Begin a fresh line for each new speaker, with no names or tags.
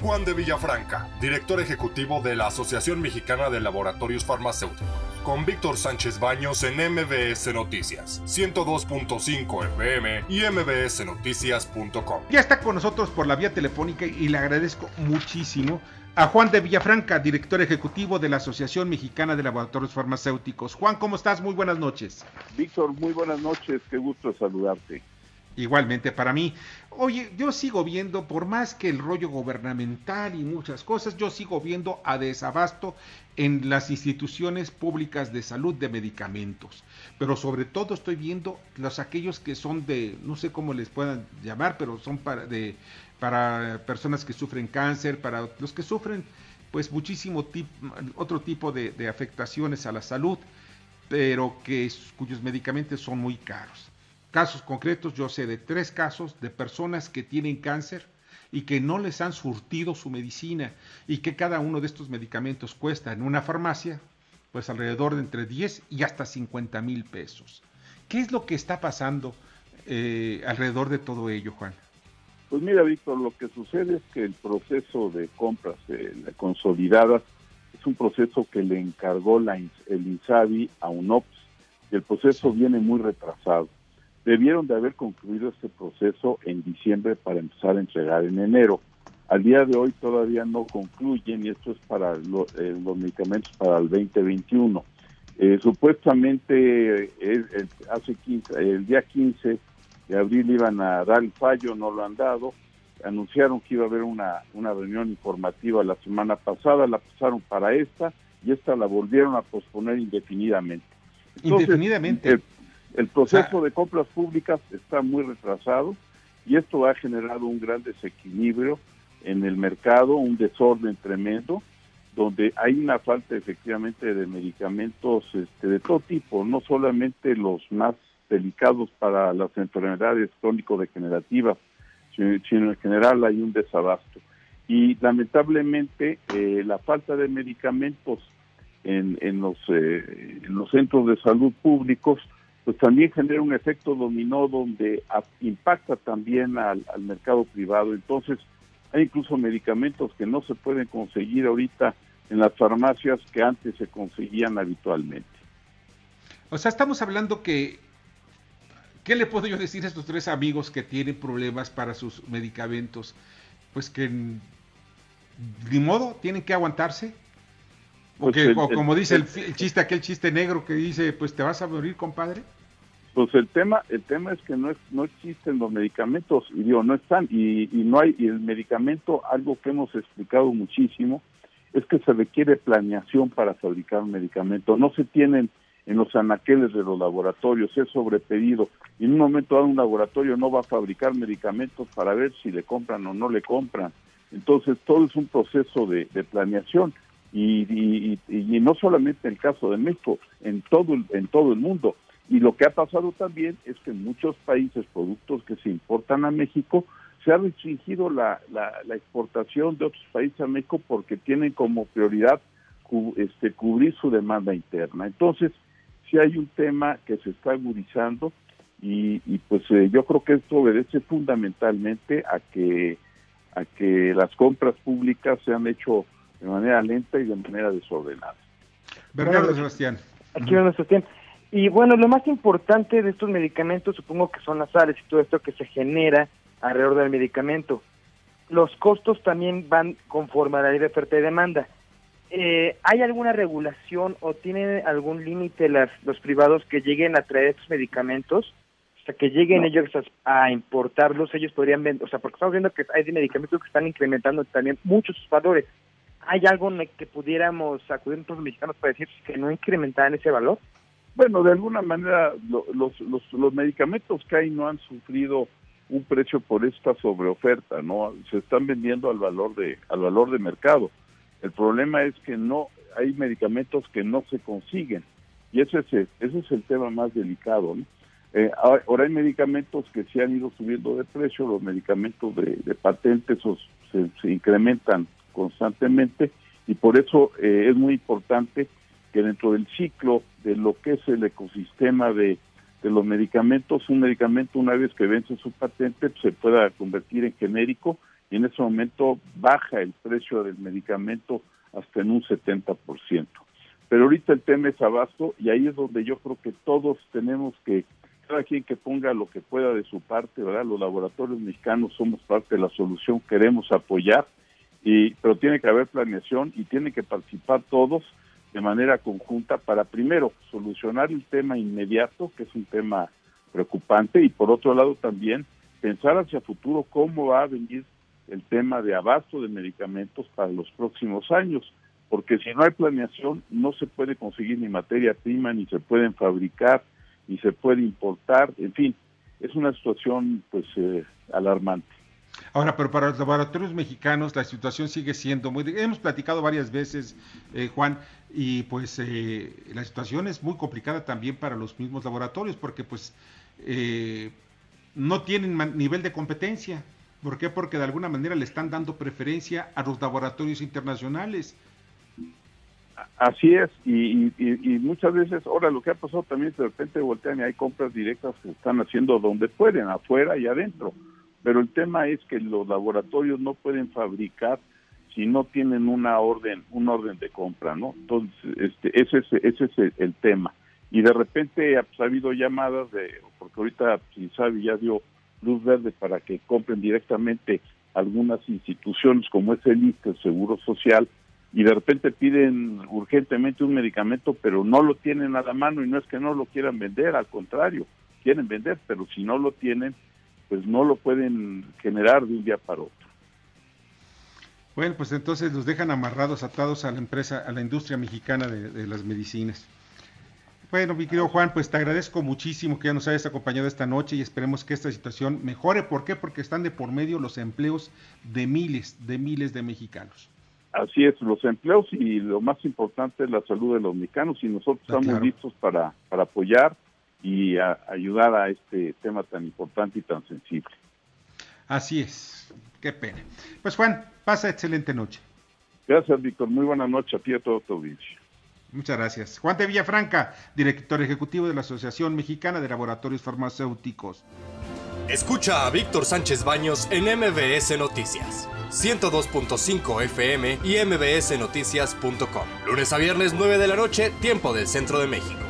Juan de Villafranca, director ejecutivo de la Asociación Mexicana de Laboratorios Farmacéuticos, con Víctor Sánchez Baños en MBS Noticias, 102.5 FM y mbsnoticias.com.
Ya está con nosotros por la vía telefónica y le agradezco muchísimo a Juan de Villafranca, director ejecutivo de la Asociación Mexicana de Laboratorios Farmacéuticos. Juan, ¿cómo estás? Muy buenas noches.
Víctor, muy buenas noches, qué gusto saludarte.
Igualmente para mí. Oye, yo sigo viendo, por más que el rollo gubernamental y muchas cosas, yo sigo viendo a desabasto en las instituciones públicas de salud de medicamentos. Pero sobre todo estoy viendo los aquellos que son de, no sé cómo les puedan llamar, pero son para, para personas que sufren cáncer, para los que sufren pues muchísimo otro tipo de, de afectaciones a la salud, pero que cuyos medicamentos son muy caros. Casos concretos, yo sé de tres casos de personas que tienen cáncer y que no les han surtido su medicina y que cada uno de estos medicamentos cuesta en una farmacia pues alrededor de entre 10 y hasta 50 mil pesos. ¿Qué es lo que está pasando eh, alrededor de todo ello, Juan?
Pues mira, Víctor, lo que sucede es que el proceso de compras eh, consolidadas es un proceso que le encargó la, el INSABI a UNOPS y el proceso viene muy retrasado debieron de haber concluido este proceso en diciembre para empezar a entregar en enero. Al día de hoy todavía no concluyen y esto es para eh, los medicamentos para el 2021. Eh, supuestamente eh, hace 15, el día 15 de abril iban a dar el fallo, no lo han dado. Anunciaron que iba a haber una, una reunión informativa la semana pasada, la pasaron para esta y esta la volvieron a posponer indefinidamente.
indefinidamente.
El proceso de compras públicas está muy retrasado y esto ha generado un gran desequilibrio en el mercado, un desorden tremendo, donde hay una falta efectivamente de medicamentos este, de todo tipo, no solamente los más delicados para las enfermedades crónico-degenerativas, sino, en general hay un desabasto. Y lamentablemente eh, la falta de medicamentos en, en, los, eh, en los centros de salud públicos pues también genera un efecto dominó donde impacta también al, mercado privado. Entonces, hay incluso medicamentos que no se pueden conseguir ahorita en las farmacias que antes se conseguían habitualmente.
O sea, estamos hablando que, ¿qué le puedo yo decir a estos tres amigos que tienen problemas para sus medicamentos? Pues que, de modo, tienen que aguantarse. Pues o, como dice el, chiste, aquel chiste negro que dice, pues te vas a morir, compadre.
Pues el tema, el tema es que no es, no existen los medicamentos, y digo, no están, y, no hay, y el medicamento, algo que hemos explicado muchísimo, es que se requiere planeación para fabricar un medicamento. No se tienen en los anaqueles de los laboratorios, es sobrepedido. Y en un momento dado un laboratorio no va a fabricar medicamentos para ver si le compran o no le compran. Entonces todo es un proceso de, de planeación y, y, no solamente en el caso de México, en todo, en todo el mundo. Y lo que ha pasado también es que en muchos países, productos que se importan a México, se ha restringido la, la, exportación de otros países a México porque tienen como prioridad este, cubrir su demanda interna. Entonces, sí hay un tema que se está agudizando y, y pues eh, yo creo que esto obedece fundamentalmente a que a que las compras públicas se han hecho de manera lenta y de manera desordenada.
Bernardo Sebastián.
Aquí Bernardo Sebastián. Y bueno, lo más importante de estos medicamentos supongo que son las sales y todo esto que se genera alrededor del medicamento. Los costos también van conforme a la ley de oferta y demanda. Eh, ¿Hay alguna regulación o tienen algún límite los privados que lleguen a traer estos medicamentos? O sea, que lleguen ellos a, importarlos, ellos podrían vender, o sea, porque estamos viendo que hay medicamentos que están incrementando también muchos sus valores. ¿Hay algo en que pudiéramos acudir los mexicanos para decir que no incrementaran ese valor?
Bueno, de alguna manera los, los, los medicamentos que hay no han sufrido un precio por esta sobreoferta, no se están vendiendo al valor de al valor de mercado. El problema es que no hay medicamentos que no se consiguen y ese es el, ese es el tema más delicado. Eh, ahora hay medicamentos que se han ido subiendo de precio, los medicamentos de, de patentes se, se incrementan constantemente y por eso eh, es muy importante que dentro del ciclo de lo que es el ecosistema de, los medicamentos, un medicamento una vez que vence su patente pues, se pueda convertir en genérico y en ese momento baja el precio del medicamento hasta en un 70%. Pero ahorita el tema es abasto y ahí es donde yo creo que todos tenemos que, cada quien que ponga lo que pueda de su parte, ¿verdad? Los laboratorios mexicanos somos parte de la solución, queremos apoyar, y, pero tiene que haber planeación y tienen que participar todos de manera conjunta para primero solucionar el tema inmediato, que es un tema preocupante, y por otro lado también pensar hacia futuro cómo va a venir el tema de abasto de medicamentos para los próximos años, porque si no hay planeación no se puede conseguir ni materia prima, ni se pueden fabricar, ni se puede importar, en fin, es una situación pues eh, alarmante.
Ahora, pero para los laboratorios mexicanos la situación sigue siendo muy... Hemos platicado varias veces, eh, Juan, y pues eh, la situación es muy complicada también para los mismos laboratorios, porque pues no tienen nivel de competencia. ¿Por qué? Porque de alguna manera le están dando preferencia a los laboratorios internacionales.
Así es, y, muchas veces, ahora lo que ha pasado también de repente voltean y hay compras directas que están haciendo donde pueden, afuera y adentro. Pero el tema es que los laboratorios no pueden fabricar si no tienen una orden, un orden de compra, ¿no? Entonces, este, ese es, ese es el, tema. Y de repente ha habido llamadas de, porque ahorita, si sabe, ya dio luz verde para que compren directamente algunas instituciones como es el ISTE, el Seguro Social, y de repente piden urgentemente un medicamento, pero no lo tienen a la mano y no es que no lo quieran vender, al contrario, quieren vender, pero si no lo tienen, pues no lo pueden generar de un día para otro.
Bueno, pues entonces los dejan amarrados, atados a la empresa, a la industria mexicana de las medicinas. Bueno, mi querido Juan, pues te agradezco muchísimo que ya nos hayas acompañado esta noche y esperemos que esta situación mejore. ¿Por qué? Porque están de por medio los empleos de miles, de miles de mexicanos.
Así es, los empleos y lo más importante es la salud de los mexicanos y nosotros ah, estamos listos para, para apoyar y ayudar a este tema tan importante y tan sensible.
Así es, qué pena. Pues Juan, pasa excelente noche.
Gracias, Víctor. Muy buena noche a ti y a todo tu audiencia.
Muchas gracias. Juan de Villafranca, director ejecutivo de la Asociación Mexicana de Laboratorios Farmacéuticos.
Escucha a Víctor Sánchez Baños en MBS Noticias. 102.5 FM y mbsnoticias.com. Lunes a viernes 9 de la noche, tiempo del centro de México.